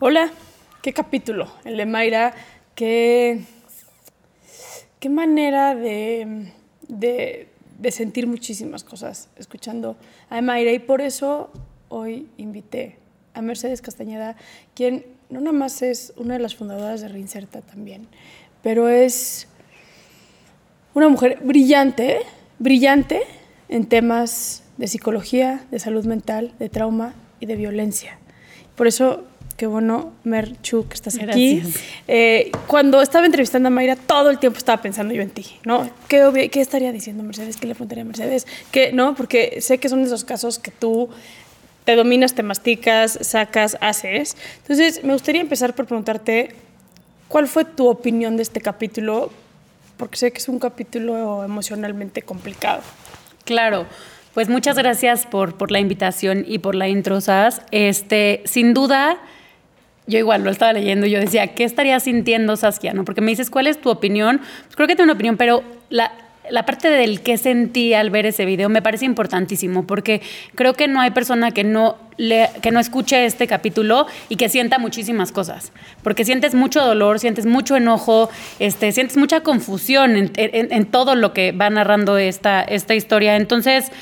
Hola, qué capítulo, el de Mayra, qué, qué manera de, de, de sentir muchísimas cosas escuchando a Mayra y por eso hoy invité a Mercedes Castañeda, quien no nada más es una de las fundadoras de Reinserta también, pero es una mujer brillante, brillante en temas de psicología, de salud mental, de trauma y de violencia. Por eso qué bueno, Merchu, que estás aquí. Eh, cuando estaba entrevistando a Mayra, todo el tiempo estaba pensando yo en ti, ¿no? ¿Qué, qué estaría diciendo Mercedes? ¿Qué le preguntaría a Mercedes? ¿Qué, ¿No? Porque sé que son de esos casos que tú te dominas, te masticas, sacas, haces. Entonces, me gustaría empezar por preguntarte, ¿cuál fue tu opinión de este capítulo? Porque sé que es un capítulo emocionalmente complicado. Claro. Pues muchas gracias por, por la invitación y por la intro. Este, sin duda, yo igual lo estaba leyendo y yo decía, ¿qué estaría sintiendo Saskia? ¿no? Porque me dices, ¿cuál es tu opinión? Pues creo que tengo una opinión, pero la, la parte del qué sentí al ver ese video me parece importantísimo, porque creo que no hay persona que no, le, que no escuche este capítulo y que sienta muchísimas cosas, porque sientes mucho dolor, sientes mucho enojo, este, sientes mucha confusión en, en, en todo lo que va narrando esta, esta historia. Entonces,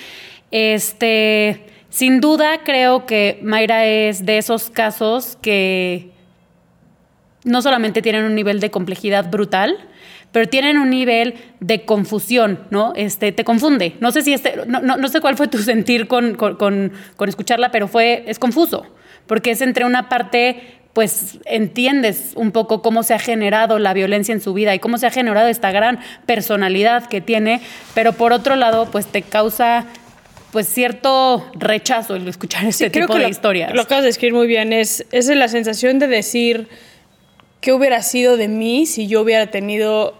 este sin duda creo que Mayra es de esos casos que no solamente tienen un nivel de complejidad brutal, pero tienen un nivel de confusión, ¿no? Este, te confunde. No sé si este, no, no, sé cuál fue tu sentir con, con, con, escucharla, pero fue, es confuso, porque es entre una parte, pues entiendes un poco cómo se ha generado la violencia en su vida y cómo se ha generado esta gran personalidad que tiene, pero por otro lado, pues te causa pues cierto rechazo el escuchar este tipo de historias. Lo acabas de escribir muy bien, es, es la sensación de decir qué hubiera sido de mí si yo hubiera tenido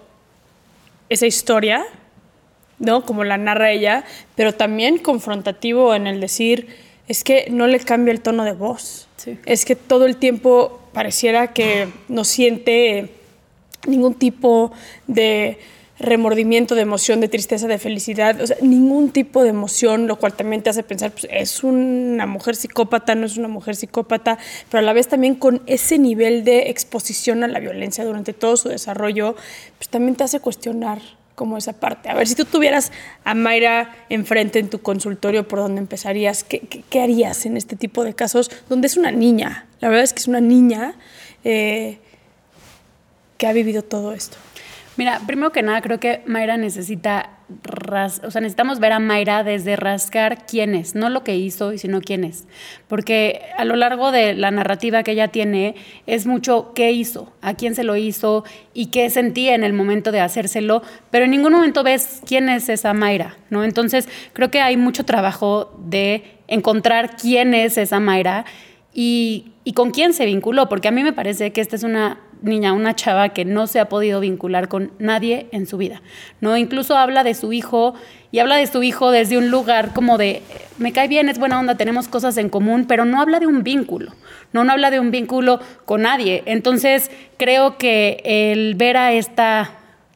esa historia, ¿no? Como la narra ella, pero también confrontativo en el decir, es que no le cambia el tono de voz. Es que todo el tiempo pareciera que no siente ningún tipo de remordimiento, de emoción, de tristeza, de felicidad, o sea, ningún tipo de emoción, lo cual también te hace pensar, pues es una mujer psicópata, no es una mujer psicópata, pero a la vez también con ese nivel de exposición a la violencia durante todo su desarrollo, pues también te hace cuestionar como esa parte. A ver, si tú tuvieras a Mayra enfrente en tu consultorio, ¿por dónde empezarías? ¿Qué, qué, harías en este tipo de casos donde es una niña? La verdad es que es una niña eh, que ha vivido todo esto. Mira, primero que nada, creo que Mayra necesita, o sea, necesitamos ver a Mayra desde rascar quién es, no lo que hizo, sino quién es. Porque a lo largo de la narrativa que ella tiene, es mucho qué hizo, a quién se lo hizo y qué sentía en el momento de hacérselo, pero en ningún momento ves quién es esa Mayra, ¿no? Entonces, creo que hay mucho trabajo de encontrar quién es esa Mayra y, y con quién se vinculó, porque a mí me parece que esta es una niña, una chava que no se ha podido vincular con nadie en su vida, ¿no? Incluso habla de su hijo y habla de su hijo desde un lugar como de, me cae bien, es buena onda, tenemos cosas en común, pero no habla de un vínculo, no, no habla de un vínculo con nadie. Entonces, creo que el ver a esta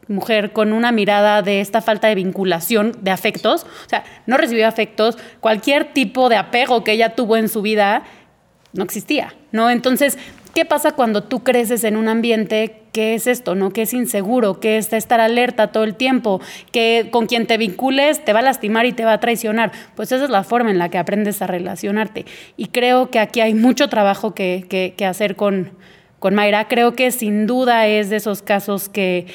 mujer con una mirada de esta falta de vinculación, de afectos, o sea, no recibió afectos, cualquier tipo de apego que ella tuvo en su vida no existía, ¿no? Entonces, ¿qué pasa cuando tú creces en un ambiente que es esto, ¿no? Que es inseguro, que es estar alerta todo el tiempo, que con quien te vincules te va a lastimar y te va a traicionar. Pues esa es la forma en la que aprendes a relacionarte. Y creo que aquí hay mucho trabajo que, hacer con, con Mayra. Creo que sin duda es de esos casos que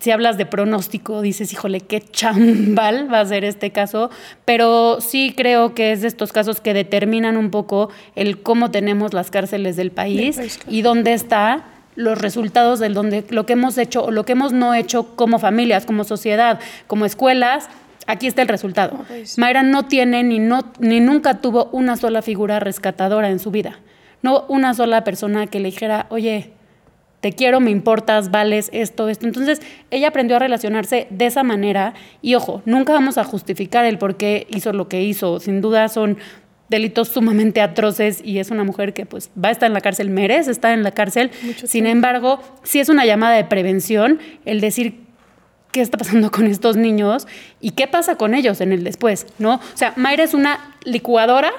si hablas de pronóstico, dices, híjole, qué chambal va a ser este caso, pero sí creo que es de estos casos que determinan un poco el cómo tenemos las cárceles del país, y dónde está los resultados de donde lo que hemos hecho o lo que hemos no hecho como familias, como sociedad, como escuelas, aquí está el resultado. Mayra no tiene ni no ni nunca tuvo una sola figura rescatadora en su vida. No una sola persona que le dijera, "Oye, te quiero, me importas, vales esto, esto. Entonces, ella aprendió a relacionarse de esa manera y ojo, nunca vamos a justificar el por qué hizo lo que hizo. Sin duda son delitos sumamente atroces y es una mujer que pues va a estar en la cárcel, merece estar en la cárcel. Sin embargo, sí es una llamada de prevención el decir qué está pasando con estos niños y qué pasa con ellos en el después, ¿no? O sea, Mayra es una licuadora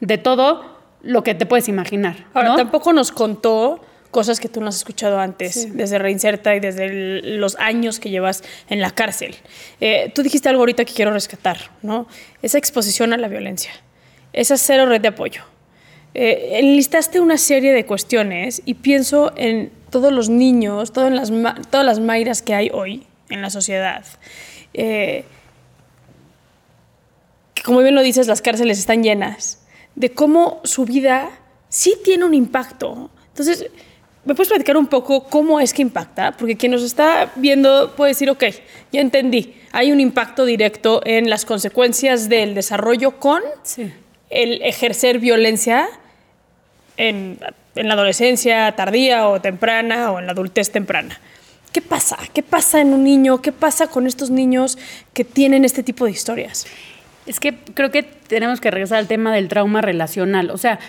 de todo lo que te puedes imaginar. Ahora, tampoco nos contó cosas que tú no has escuchado antes, desde Reinserta y desde los años que llevas en la cárcel. Eh, tú dijiste algo ahorita que quiero rescatar, ¿no? Esa exposición a la violencia, esa cero red de apoyo. Eh, enlistaste una serie de cuestiones y pienso en todos los niños, todas las, todas las Mayras que hay hoy en la sociedad. Eh, que como bien lo dices, las cárceles están llenas, de cómo su vida sí tiene un impacto. Entonces, ¿Me puedes platicar un poco cómo es que impacta? Porque quien nos está viendo puede decir, ok, ya entendí, hay un impacto directo en las consecuencias del desarrollo con el ejercer violencia en, en, la adolescencia tardía o temprana o en la adultez temprana. ¿Qué pasa? ¿Qué pasa en un niño? ¿Qué pasa con estos niños que tienen este tipo de historias? Es que creo que tenemos que regresar al tema del trauma relacional. O sea,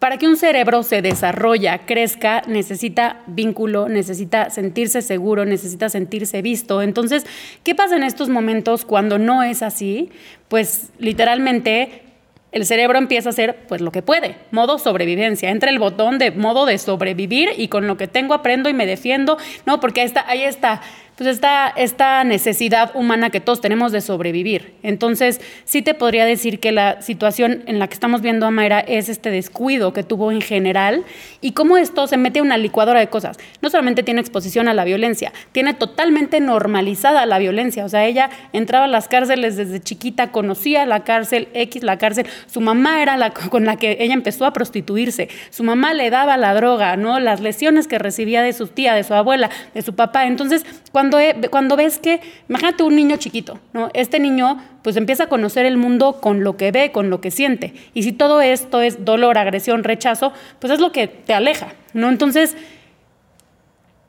para que un cerebro se desarrolla, crezca, necesita vínculo, necesita sentirse seguro, necesita sentirse visto. Entonces, ¿qué pasa en estos momentos cuando no es así? Pues literalmente el cerebro empieza a hacer pues lo que puede, modo sobrevivencia. Entra el botón de modo de sobrevivir y con lo que tengo aprendo y me defiendo, ¿no? Porque ahí está, ahí está pues esta, esta necesidad humana que todos tenemos de sobrevivir. Entonces, sí te podría decir que la situación en la que estamos viendo a Mayra es este descuido que tuvo en general y cómo esto se mete a una licuadora de cosas. No solamente tiene exposición a la violencia, tiene totalmente normalizada la violencia. O sea, ella entraba a las cárceles desde chiquita, conocía la cárcel, X la cárcel, su mamá era la con la que ella empezó a prostituirse, su mamá le daba la droga, ¿no? Las lesiones que recibía de su tía, de su abuela, de su papá. Entonces, cuando cuando, ves que, imagínate un niño chiquito, ¿no? Este niño pues empieza a conocer el mundo con lo que ve, con lo que siente. Y si todo esto es dolor, agresión, rechazo, pues es lo que te aleja, ¿no? Entonces,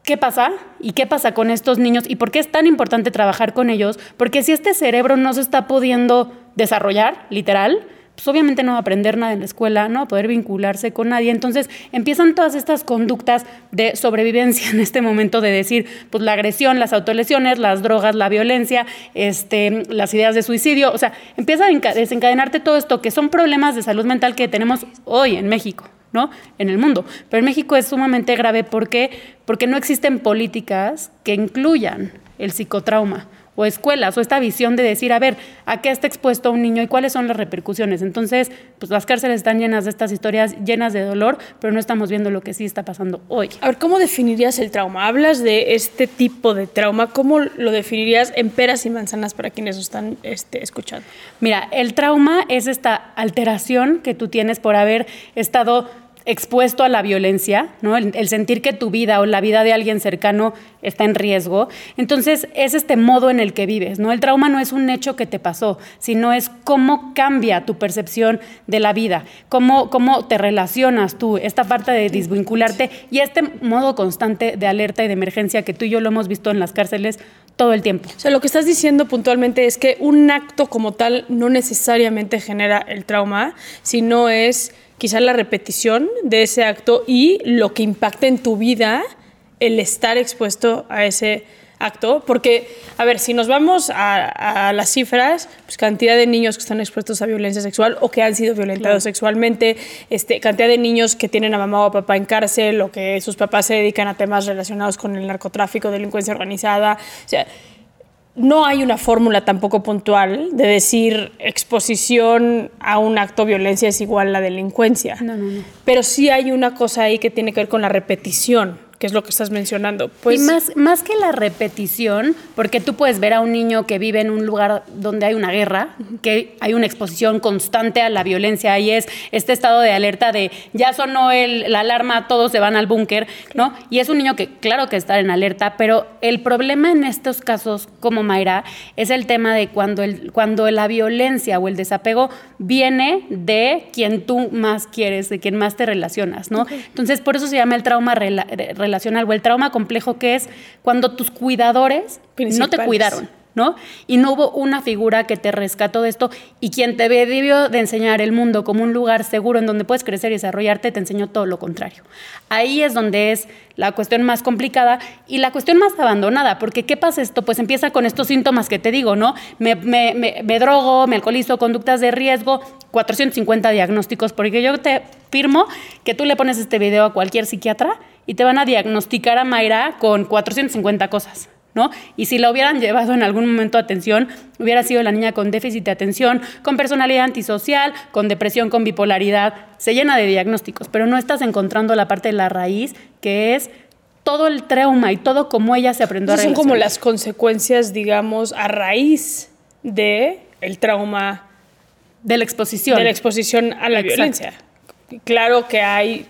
¿qué pasa? ¿Y qué pasa con estos niños? ¿Y por qué es tan importante trabajar con ellos? Porque si este cerebro no se está pudiendo desarrollar, literal, pues obviamente no va a aprender nada en la escuela, no a poder vincularse con nadie. Entonces empiezan todas estas conductas de sobrevivencia en este momento de decir, pues la agresión, las autolesiones, las drogas, la violencia, este, las ideas de suicidio, o sea, empieza a desencadenarte todo esto que son problemas de salud mental que tenemos hoy en México. ¿no? En el mundo. Pero en México es sumamente grave porque, porque no existen políticas que incluyan el psicotrauma o escuelas o esta visión de decir, a ver, ¿a qué está expuesto un niño y cuáles son las repercusiones? Entonces, pues las cárceles están llenas de estas historias, llenas de dolor, pero no estamos viendo lo que sí está pasando hoy. A ver, ¿cómo definirías el trauma? Hablas de este tipo de trauma, ¿cómo lo definirías en peras y manzanas para quienes están este, escuchando? Mira, el trauma es esta alteración que tú tienes por haber estado expuesto a la violencia, ¿no? El, sentir que tu vida o la vida de alguien cercano está en riesgo. Entonces, es este modo en el que vives, ¿no? El trauma no es un hecho que te pasó, sino es cómo cambia tu percepción de la vida, cómo, cómo te relacionas tú, esta parte de desvincularte y este modo constante de alerta y de emergencia que tú y yo lo hemos visto en las cárceles todo el tiempo. O sea, lo que estás diciendo puntualmente es que un acto como tal no necesariamente genera el trauma, sino es quizá la repetición de ese acto y lo que impacta en tu vida el estar expuesto a ese acto, porque, a ver, si nos vamos a, a, las cifras, pues cantidad de niños que están expuestos a violencia sexual o que han sido violentados claro. sexualmente, este, cantidad de niños que tienen a mamá o a papá en cárcel o que sus papás se dedican a temas relacionados con el narcotráfico, delincuencia organizada, o sea, no hay una fórmula tampoco puntual de decir exposición a un acto de violencia es igual a la delincuencia. No, no, no. Pero sí hay una cosa ahí que tiene que ver con la repetición que es lo que estás mencionando. Pues, y más, más que la repetición, porque tú puedes ver a un niño que vive en un lugar donde hay una guerra, que hay una exposición constante a la violencia y es este estado de alerta de ya sonó el, la alarma, todos se van al búnker, ¿no? Y es un niño que claro que está en alerta, pero el problema en estos casos como Mayra es el tema de cuando, el, cuando la violencia o el desapego viene de quien tú más quieres, de quien más te relacionas, ¿no? Okay. Entonces, por eso se llama el trauma rela relacional o el trauma complejo que es cuando tus cuidadores no te cuidaron. ¿no? Y no hubo una figura que te rescató de esto y quien te debió de enseñar el mundo como un lugar seguro en donde puedes crecer y desarrollarte, te enseñó todo lo contrario. Ahí es donde es la cuestión más complicada y la cuestión más abandonada, porque ¿qué pasa esto? Pues empieza con estos síntomas que te digo, ¿no? Me, me, me, me drogo, me alcoholizo, conductas de riesgo, 450 diagnósticos, porque yo te firmo que tú le pones este video a cualquier psiquiatra y te van a diagnosticar a Mayra con 450 cosas. ¿No? Y si la hubieran llevado en algún momento a atención, hubiera sido la niña con déficit de atención, con personalidad antisocial, con depresión, con bipolaridad, se llena de diagnósticos, pero no estás encontrando la parte de la raíz, que es todo el trauma y todo cómo ella se aprendió Entonces a Son como las consecuencias, digamos, a raíz de el trauma de la exposición. De la exposición a la Exacto. violencia. Claro que hay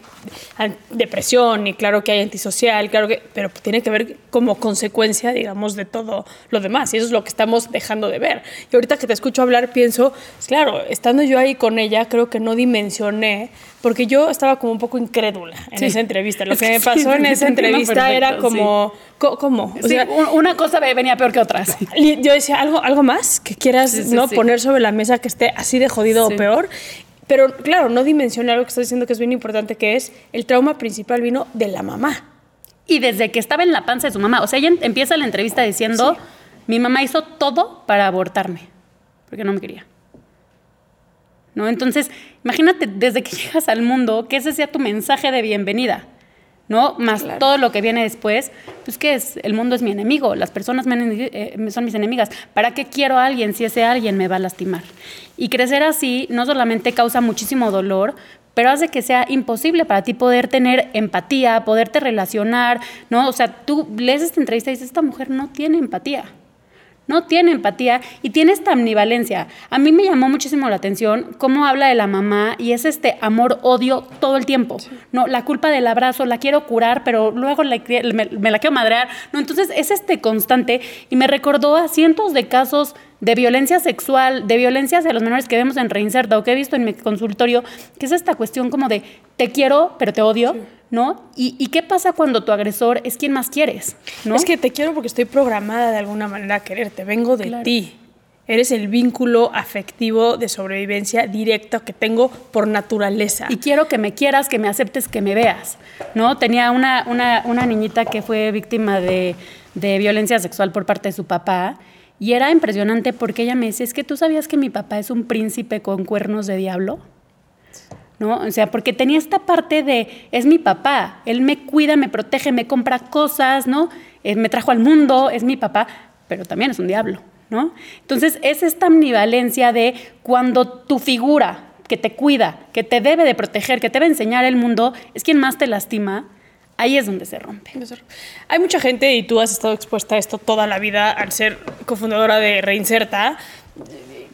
depresión y claro que hay antisocial, claro que, pero tiene que ver como consecuencia, digamos, de todo lo demás. Y eso es lo que estamos dejando de ver. Y ahorita que te escucho hablar, pienso, claro, estando yo ahí con ella, creo que no dimensioné, porque yo estaba como un poco incrédula en sí. esa entrevista. Lo que me pasó sí, en esa entrevista perfecto, era como, sí. ¿cómo? O sea, una cosa venía peor que otra. Yo decía, ¿algo, algo más que quieras ¿no? poner sobre la mesa que esté así de jodido o peor? Pero claro, no dimensioné algo que estás diciendo que es bien importante, que es el trauma principal vino de la mamá. Y desde que estaba en la panza de su mamá. O sea, ella empieza la entrevista diciendo, sí. mi mamá hizo todo para abortarme, porque no me quería. ¿No? Entonces, imagínate, desde que llegas al mundo, que ese sea tu mensaje de bienvenida. ¿No? Más claro. todo lo que viene después, pues ¿qué es? El mundo es mi enemigo, las personas eh, son mis enemigas. ¿Para qué quiero a alguien si ese alguien me va a lastimar? Y crecer así no solamente causa muchísimo dolor, pero hace que sea imposible para ti poder tener empatía, poderte relacionar, ¿no? O sea, tú lees esta entrevista y dices, esta mujer no tiene empatía no tiene empatía y tiene esta ambivalencia. A mí me llamó muchísimo la atención cómo habla de la mamá y es este amor-odio todo el tiempo. Sí. No, la culpa del abrazo, la quiero curar, pero luego la, me, me, la quiero madrear. No, entonces es este constante y me recordó a cientos de casos de violencia sexual, de violencia hacia los menores que vemos en Reinserta o que he visto en mi consultorio, que es esta cuestión como de te quiero, pero te odio. Sí. ¿No? ¿Y, ¿Y, qué pasa cuando tu agresor es quien más quieres? ¿no? Es que te quiero porque estoy programada de alguna manera a quererte, vengo de claro. ti. Eres el vínculo afectivo de sobrevivencia directo que tengo por naturaleza. Y quiero que me quieras, que me aceptes, que me veas, ¿no? Tenía una, una, una niñita que fue víctima de, de violencia sexual por parte de su papá y era impresionante porque ella me decía, es que tú sabías que mi papá es un príncipe con cuernos de diablo. ¿No? O sea, porque tenía esta parte de, es mi papá, él me cuida, me protege, me compra cosas, ¿no? Eh, me trajo al mundo, es mi papá, pero también es un diablo, ¿no? Entonces, es esta ambivalencia de cuando tu figura que te cuida, que te debe de proteger, que te debe enseñar el mundo, es quien más te lastima, ahí es donde se rompe. Hay mucha gente, y tú has estado expuesta a esto toda la vida al ser cofundadora de Reinserta,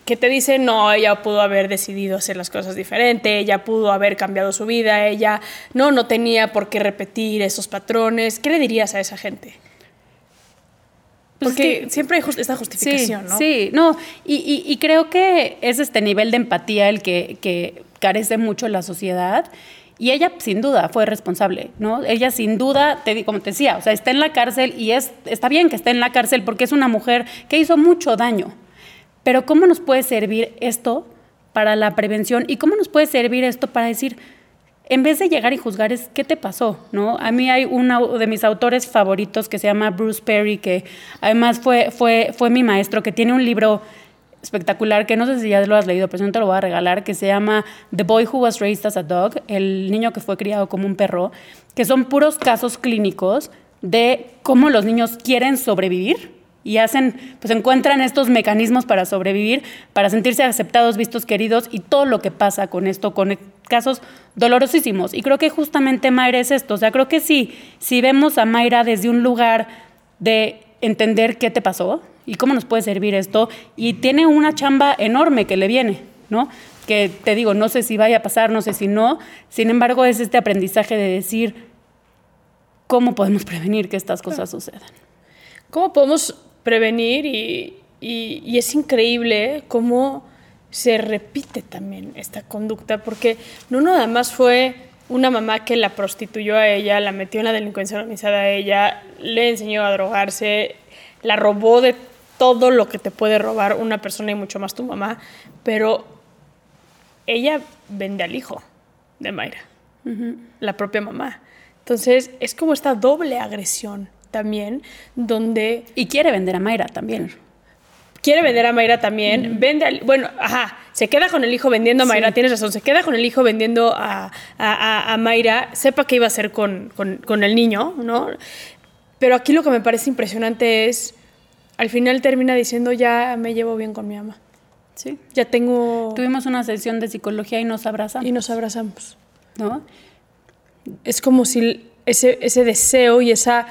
que te dice, no, ella pudo haber decidido hacer las cosas diferente, ella pudo haber cambiado su vida, ella no, no tenía por qué repetir esos patrones. ¿Qué le dirías a esa gente? Pues Porque que- siempre hay just- esta justificación, sí, ¿no? Sí, no, y, y- y creo que es este nivel de empatía el que, que carece mucho la sociedad. Y ella, sin duda, fue responsable, ¿no? Ella, sin duda, te, como te decía, o sea, está en la cárcel y es, está bien que esté en la cárcel porque es una mujer que hizo mucho daño. Pero ¿cómo nos puede servir esto para la prevención? ¿Y cómo nos puede servir esto para decir, en vez de llegar y juzgar, es qué te pasó, ¿no? A mí hay uno de mis autores favoritos que se llama Bruce Perry, que además fue, fue, fue mi maestro, que tiene un libro espectacular, que no sé si ya lo has leído, pero no te lo voy a regalar, que se llama The Boy Who Was Raised as a Dog, el niño que fue criado como un perro, que son puros casos clínicos de cómo los niños quieren sobrevivir y hacen, pues encuentran estos mecanismos para sobrevivir, para sentirse aceptados, vistos, queridos y todo lo que pasa con esto, con casos dolorosísimos. Y creo que justamente Mayra es esto, o sea, creo que sí, si vemos a Mayra desde un lugar de entender qué te pasó y cómo nos puede servir esto, y tiene una chamba enorme que le viene, ¿no? Que te digo, no sé si vaya a pasar, no sé si no, sin embargo es este aprendizaje de decir cómo podemos prevenir que estas cosas sucedan. ¿Cómo podemos prevenir? Y, y- y es increíble cómo se repite también esta conducta, porque no nada más fue una mamá que la prostituyó a ella, la metió en la delincuencia organizada a ella, le enseñó a drogarse, la robó de todo lo que te puede robar una persona y mucho más tu mamá, pero ella vende al hijo de Mayra, la propia mamá. Entonces es como esta doble agresión también, donde Y quiere vender a Mayra también. quiere vender a Mayra también, vende al, bueno, ajá, se queda con el hijo vendiendo a Mayra, tienes razón, se queda con el hijo vendiendo a, a- a- a Mayra, sepa qué iba a hacer con, con- con el niño, ¿no? Pero aquí lo que me parece impresionante es, al final termina diciendo, ya me llevo bien con mi mamá, Sí. ya tengo... Tuvimos una sesión de psicología y nos abrazamos, Y nos abrazamos. ¿no? Es como si ese, ese deseo y esa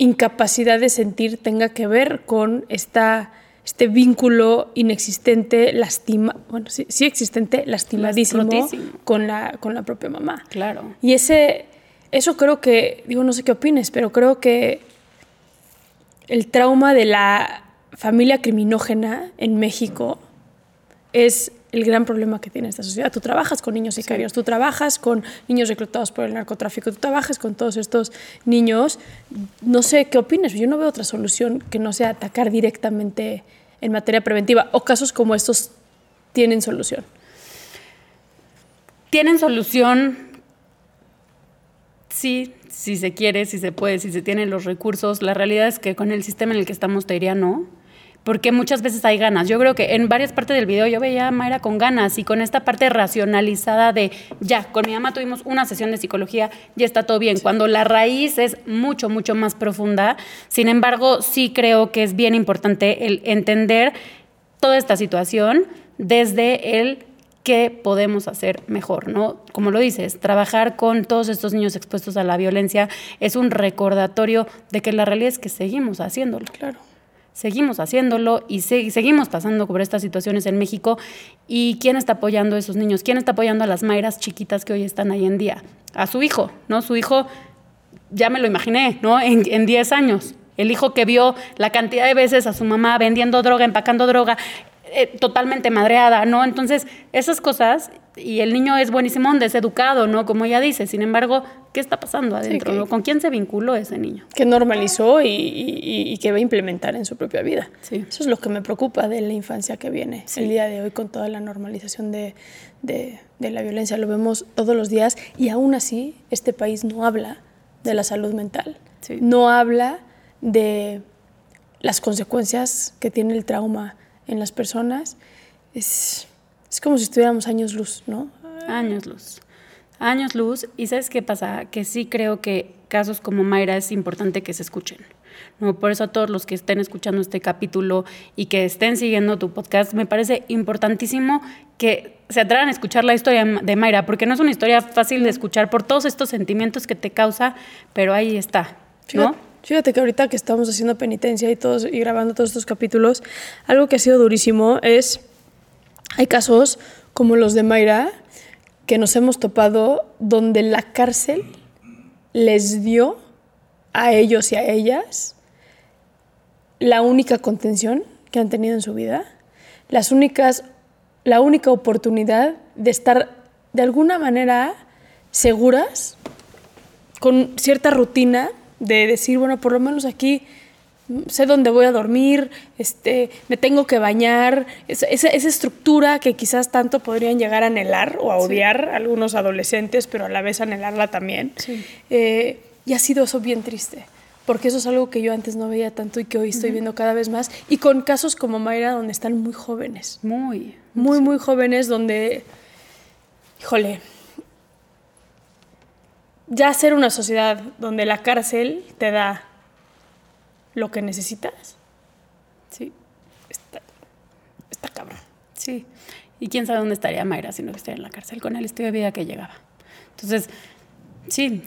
incapacidad de sentir tenga que ver con esta, este vínculo inexistente, lastima, bueno, sí, sí existente, lastimadísimo con la, con la propia mamá. Claro. Y ese, eso creo que, digo, no sé qué opines, pero creo que el trauma de la familia criminógena en México es el gran problema que tiene esta sociedad. Tú trabajas con niños sicarios, tú trabajas con niños reclutados por el narcotráfico, tú trabajas con todos estos niños. No sé qué opinas, yo no veo otra solución que no sea atacar directamente en materia preventiva o casos como estos tienen solución. ¿Tienen solución? Sí, si se quiere, si se puede, si se tienen los recursos. La realidad es que con el sistema en el que estamos te diría no, porque muchas veces hay ganas. Yo creo que en varias partes del video yo veía a Mayra con ganas y con esta parte racionalizada de ya, con mi mamá tuvimos una sesión de psicología, ya está todo bien, cuando la raíz es mucho, mucho más profunda. Sin embargo, sí creo que es bien importante el entender toda esta situación desde el qué podemos hacer mejor, ¿no? Como lo dices, trabajar con todos estos niños expuestos a la violencia es un recordatorio de que la realidad es que seguimos haciéndolo. Claro. Seguimos haciéndolo y se- seguimos pasando por estas situaciones en México. ¿Y quién está apoyando a esos niños? ¿Quién está apoyando a las Mayras chiquitas que hoy están ahí en día? A su hijo, ¿no? Su hijo, ya me lo imaginé, ¿no? En, en 10 años. El hijo que vio la cantidad de veces a su mamá vendiendo droga, empacando droga, eh, totalmente madreada, ¿no? Entonces, esas cosas, y el niño es buenísimo, es educado, ¿no? Como ella dice. Sin embargo, ¿qué está pasando adentro? que- ¿no? ¿Con quién se vinculó ese niño? que normalizó y, y- y que va a implementar en su propia vida. Sí. Eso es lo que me preocupa de la infancia que viene el día de hoy con toda la normalización de, de- de la violencia. Lo vemos todos los días y aún así este país no habla de la salud mental, no habla de las consecuencias que tiene el trauma en las personas. Es, es como si estuviéramos años luz, ¿no? Años luz. Años luz. ¿Y sabes qué pasa? Que sí creo que casos como Mayra es importante que se escuchen. ¿no? Por eso a todos los que estén escuchando este capítulo y que estén siguiendo tu podcast, me parece importantísimo que se atrevan a escuchar la historia de Mayra, porque no es una historia fácil de escuchar por todos estos sentimientos que te causa, pero ahí está, ¿no? Fíjate, fíjate que ahorita que estamos haciendo penitencia y, todos, y grabando todos estos capítulos, algo que ha sido durísimo es hay casos como los de Mayra que nos hemos topado donde la cárcel les dio a ellos y a ellas la única contención que han tenido en su vida, las únicas, la única oportunidad de estar de alguna manera seguras, con cierta rutina de decir, bueno, por lo menos aquí sé dónde voy a dormir, este, me tengo que bañar, esa, esa, estructura que quizás tanto podrían llegar a anhelar o a odiar algunos adolescentes, pero a la vez anhelarla también. Sí. Eh, y ha sido eso bien triste, porque eso es algo que yo antes no veía tanto y que hoy estoy viendo cada vez más, y con casos como Mayra, donde están muy jóvenes, Muy. muy, muy jóvenes, donde, híjole, ya ser una sociedad donde la cárcel te da lo que necesitas, Sí. está, está cabrón. Sí. Y quién sabe dónde estaría Mayra si no estuviera en la cárcel con el estilo de vida que llegaba. Entonces, sí,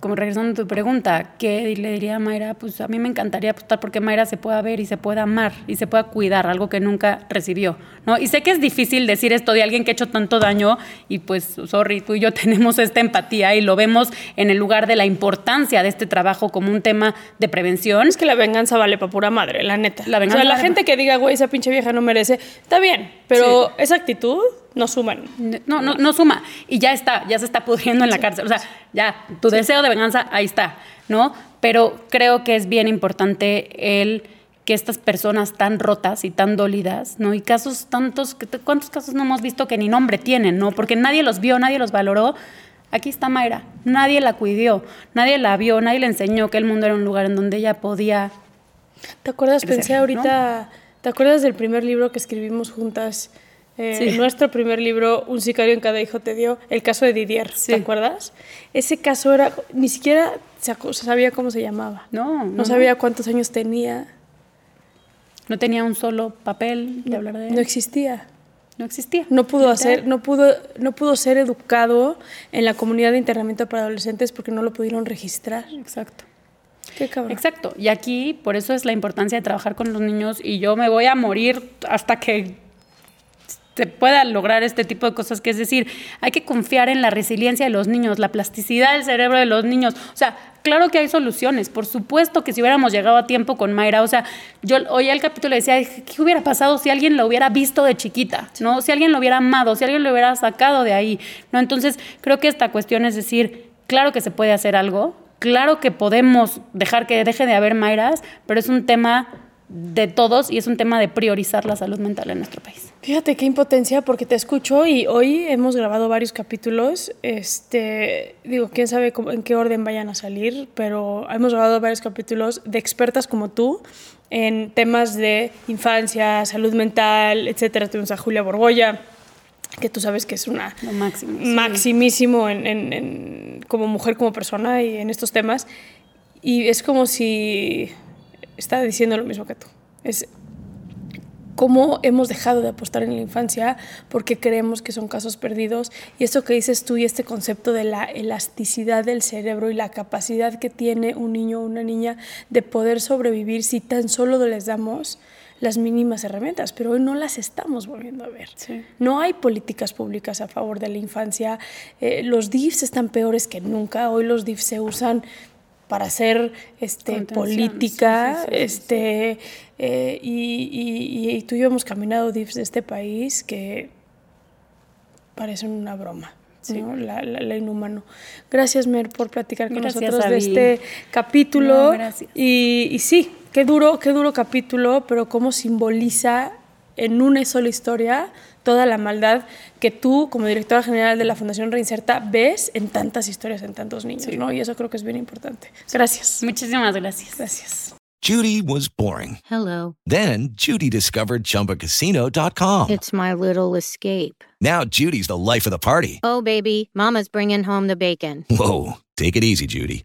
como regresando a tu pregunta, ¿qué le diría a Mayra? Pues a mí me encantaría apostar porque Mayra se pueda ver y se pueda amar y se pueda cuidar, algo que nunca recibió, ¿no? Y sé que es difícil decir esto de alguien que ha hecho tanto daño y pues, sorry, tú y yo tenemos esta empatía y lo vemos en el lugar de la importancia de este trabajo como un tema de prevención. Es que la venganza vale para pura madre, la neta. La o venganza sea, la vale gente que diga, güey, esa pinche vieja no merece, está bien, pero esa actitud no suman. No, no, no suma. Y ya está, ya se está pudriendo en la cárcel. O sea, ya, tu deseo de venganza, ahí está, ¿no? Pero creo que es bien importante el que estas personas tan rotas y tan dolidas, ¿no? Y casos tantos, ¿cuántos casos no hemos visto que ni nombre tienen, ¿no? Porque nadie los vio, nadie los valoró. Aquí está Mayra, nadie la cuidó, nadie la vio, nadie le enseñó que el mundo era un lugar en donde ella podía ¿Te acuerdas? Crecer, Pensé ahorita, ¿te acuerdas del primer libro que escribimos juntas? Eh, Sí. Nuestro primer libro, Un sicario en cada hijo te dio, el caso de Didier, Sí. ¿te acuerdas? Ese caso era, ni siquiera se sabía cómo se llamaba. No, No, no, sabía cuántos años tenía. no tenía un solo papel de hablar de él. No existía. No existía. No pudo hacer, no pudo, no pudo ser educado en la comunidad de internamiento para adolescentes porque no lo pudieron registrar. Exacto. Qué cabrón. Exacto. Y aquí, por eso es la importancia de trabajar con los niños y yo me voy a morir hasta que se pueda lograr este tipo de cosas, que es decir, hay que confiar en la resiliencia de los niños, la plasticidad del cerebro de los niños. O sea, claro que hay soluciones, por supuesto que si hubiéramos llegado a tiempo con Mayra, o sea, yo oía el capítulo y decía, ¿qué hubiera pasado si alguien lo hubiera visto de chiquita? ¿No? Si alguien lo hubiera amado, si alguien lo hubiera sacado de ahí, ¿no? Entonces, creo que esta cuestión es decir, claro que se puede hacer algo, claro que podemos dejar que deje de haber Mayras, pero es un tema de todos y es un tema de priorizar la salud mental en nuestro país. Fíjate qué impotencia porque te escucho y hoy hemos grabado varios capítulos. Este, digo, quién sabe cómo- en qué orden vayan a salir, pero hemos grabado varios capítulos de expertas como tú en temas de infancia, salud mental, etcétera. Tuvimos a Julia Borgoya, que tú sabes que es una Lo máximo. sí. maximísimo en, en- en- como mujer, como persona y en estos temas. Y es como si está diciendo lo mismo que tú. Es cómo hemos dejado de apostar en la infancia porque creemos que son casos perdidos. Y esto que dices tú y este concepto de la elasticidad del cerebro y la capacidad que tiene un niño o una niña de poder sobrevivir si tan solo les damos las mínimas herramientas, pero hoy no las estamos volviendo a ver. Sí. No hay políticas públicas a favor de la infancia. Eh, los DIFs están peores que nunca. Hoy los DIFs se usan para hacer este, política. sí, sí, este, eh, y, y- y tú y yo hemos caminado DIFs de este país que parecen una broma. ¿no? La, la- la inhumano. Gracias, Mer, por platicar con Gracias, nosotros de este capítulo. No, gracias. Y, y sí, qué duro, qué duro capítulo, pero cómo simboliza en una sola historia toda la maldad que tú, como directora general de la Fundación Reinserta, ves en tantas historias, en tantos niños, ¿no? Y eso creo que es bien importante. Gracias. Muchísimas gracias. Gracias. Judy was boring. Hello. Then Judy discovered ChumbaCasino.com. It's my little escape. Now Judy's the life of the party. Oh, baby, Mama's bringing home the bacon. Whoa, take it easy, Judy.